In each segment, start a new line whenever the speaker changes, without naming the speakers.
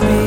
me.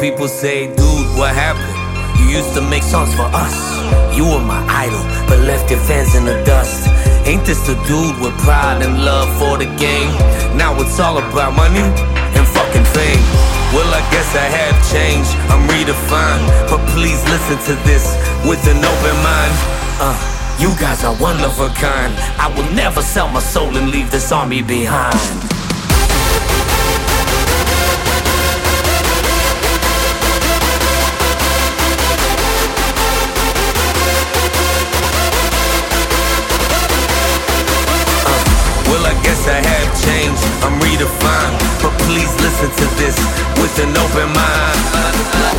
People say, dude, what happened? You used to make songs for us. You were my idol, but left your fans in the dust. Ain't this the dude with pride and love for the game? Now it's all about money and fucking fame. Well, I guess I have changed, I'm redefined. But please listen to this with an open mind. Uh, you guys are one of a kind. I will never sell my soul and leave this army behind. Uh, well, I guess I have changed, I'm redefined. But please listen to this with an open mind. Uh, uh,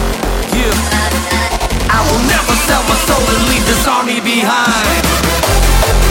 yeah. I will never sell my soul and leave this army behind.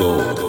Gold.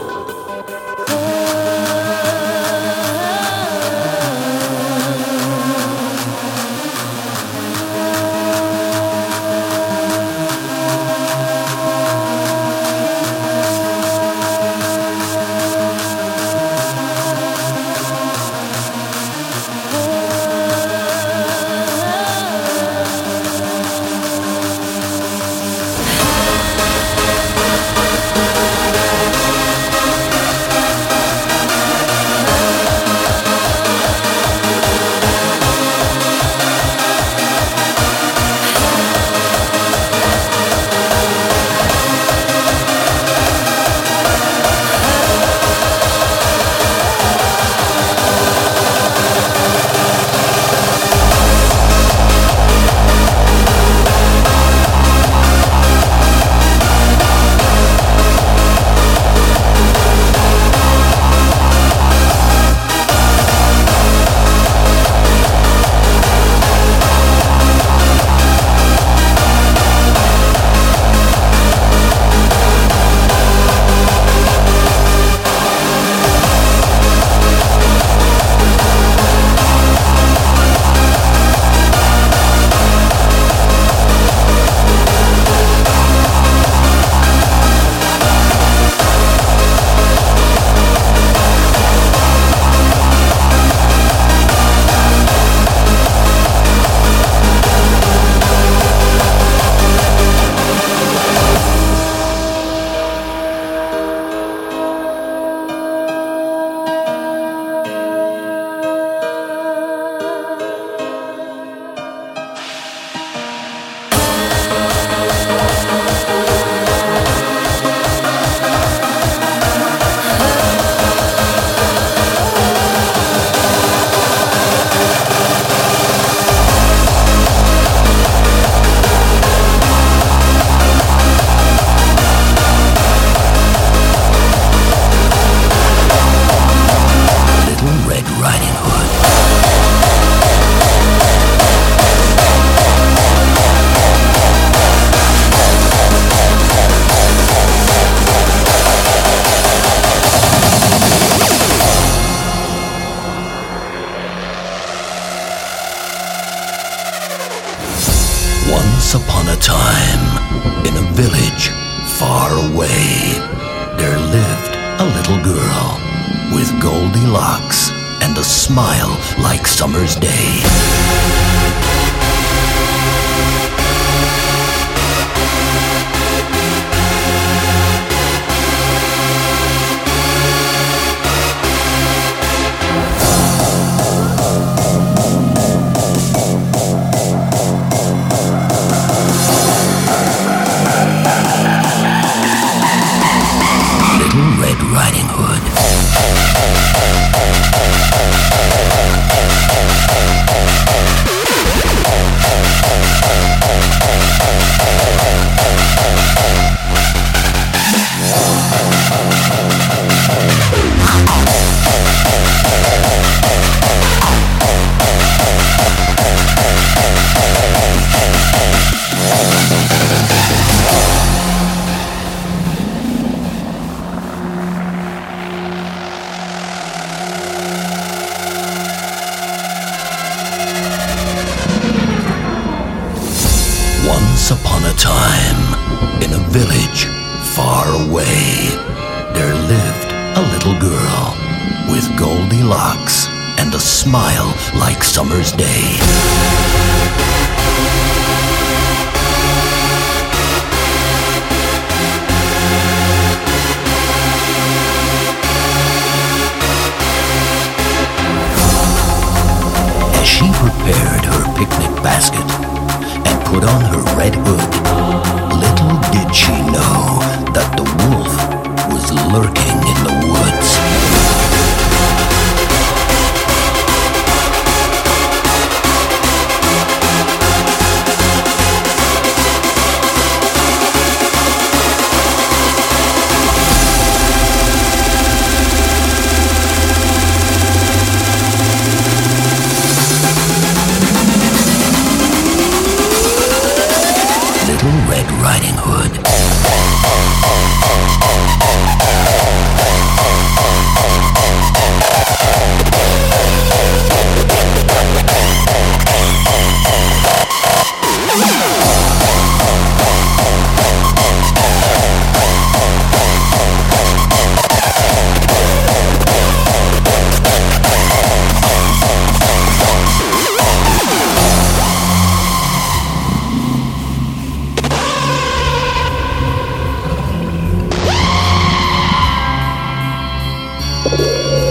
Música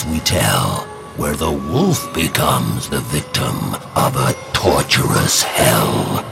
tales we tell, where the wolf becomes the victim of a torturous hell.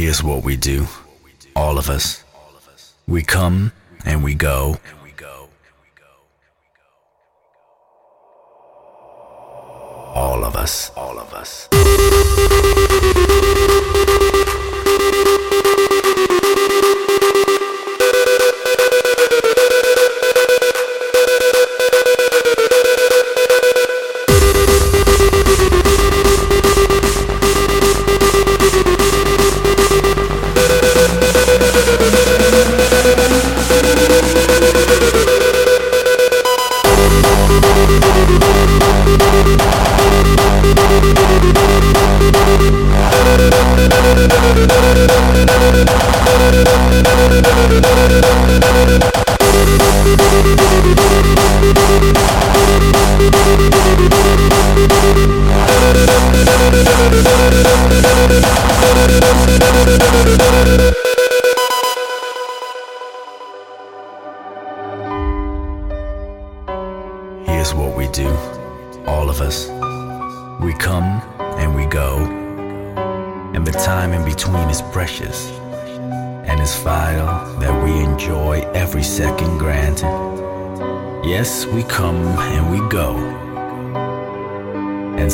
Here's what we do, all of us. We come and we go. All of us, all of us.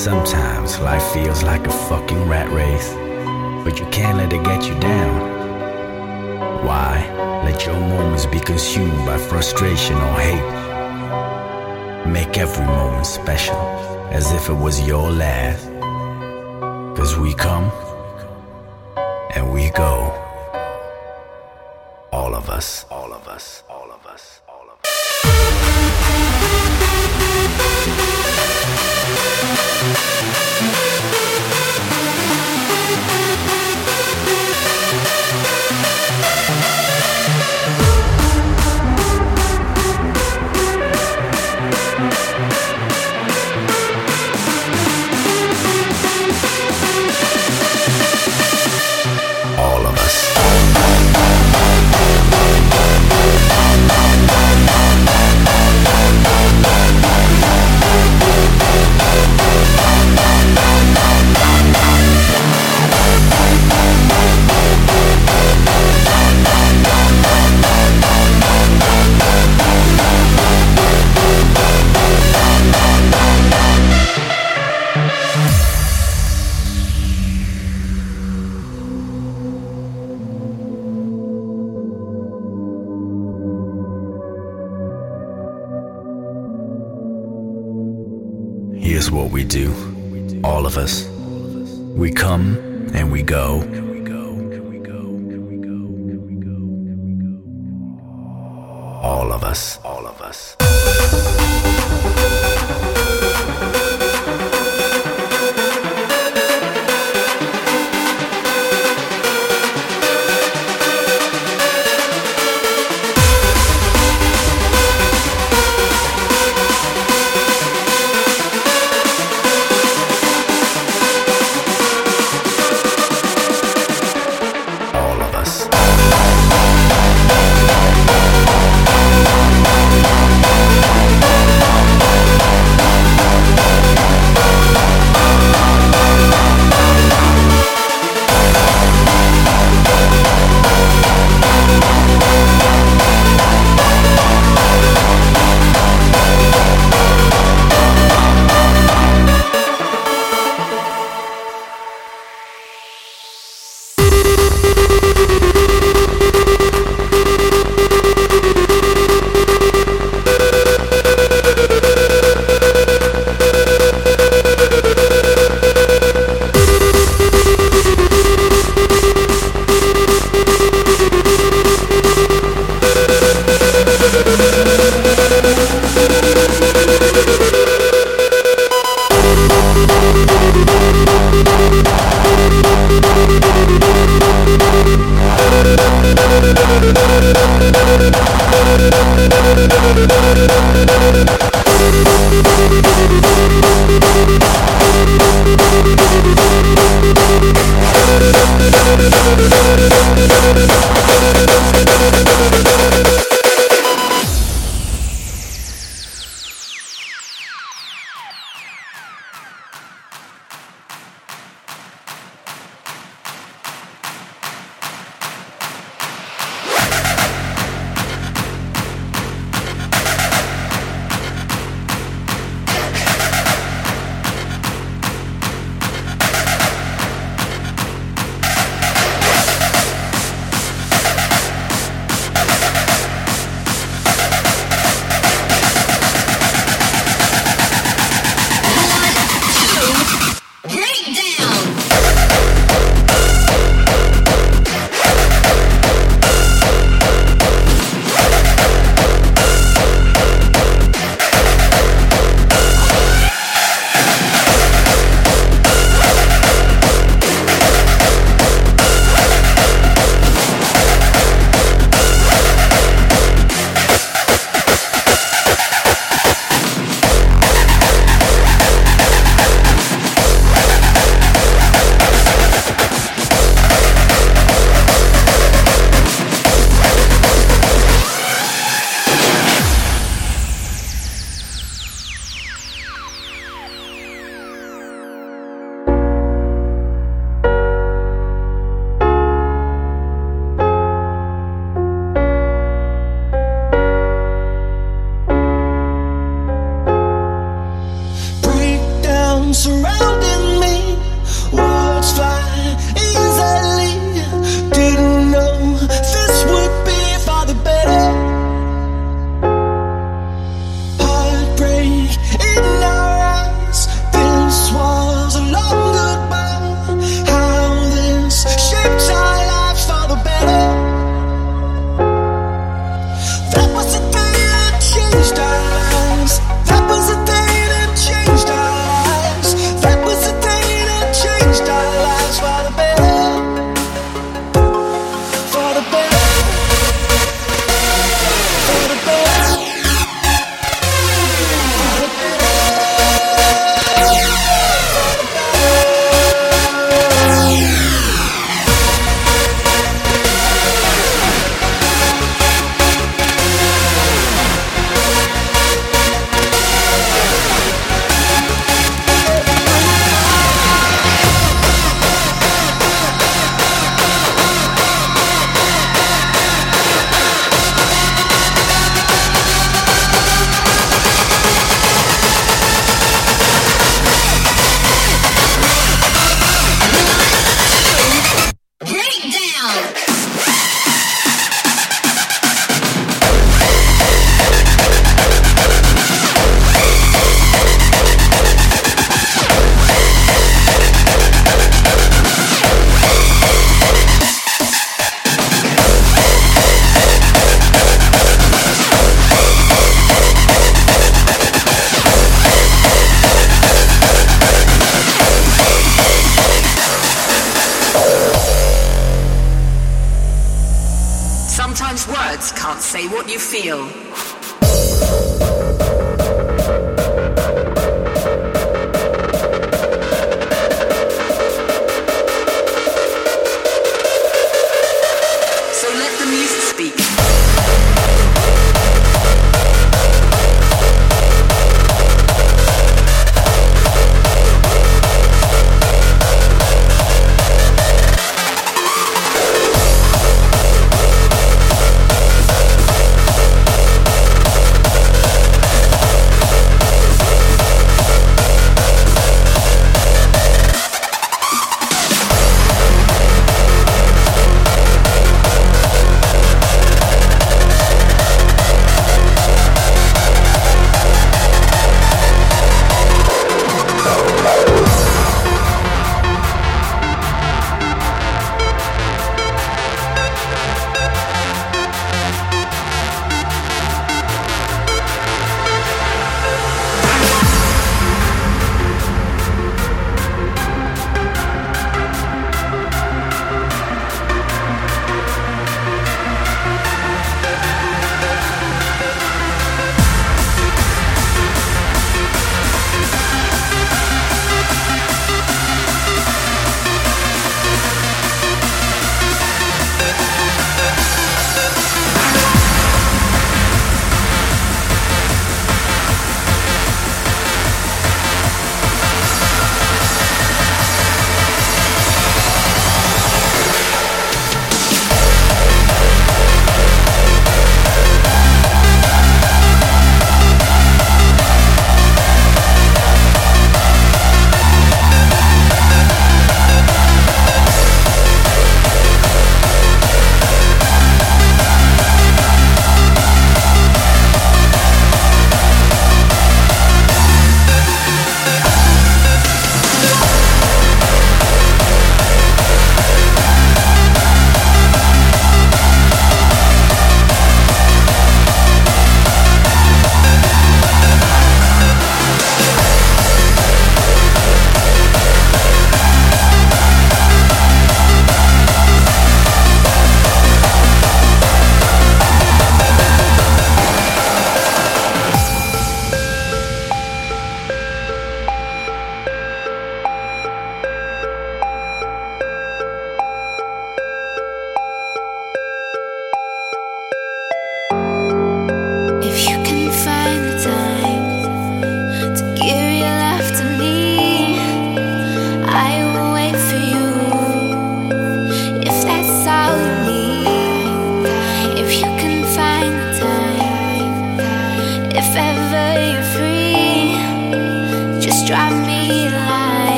Sometimes life feels like a fucking rat race, but you can't let it get you down. Why let your moments be consumed by frustration or hate? Make every moment special as if it was your last. Cause we come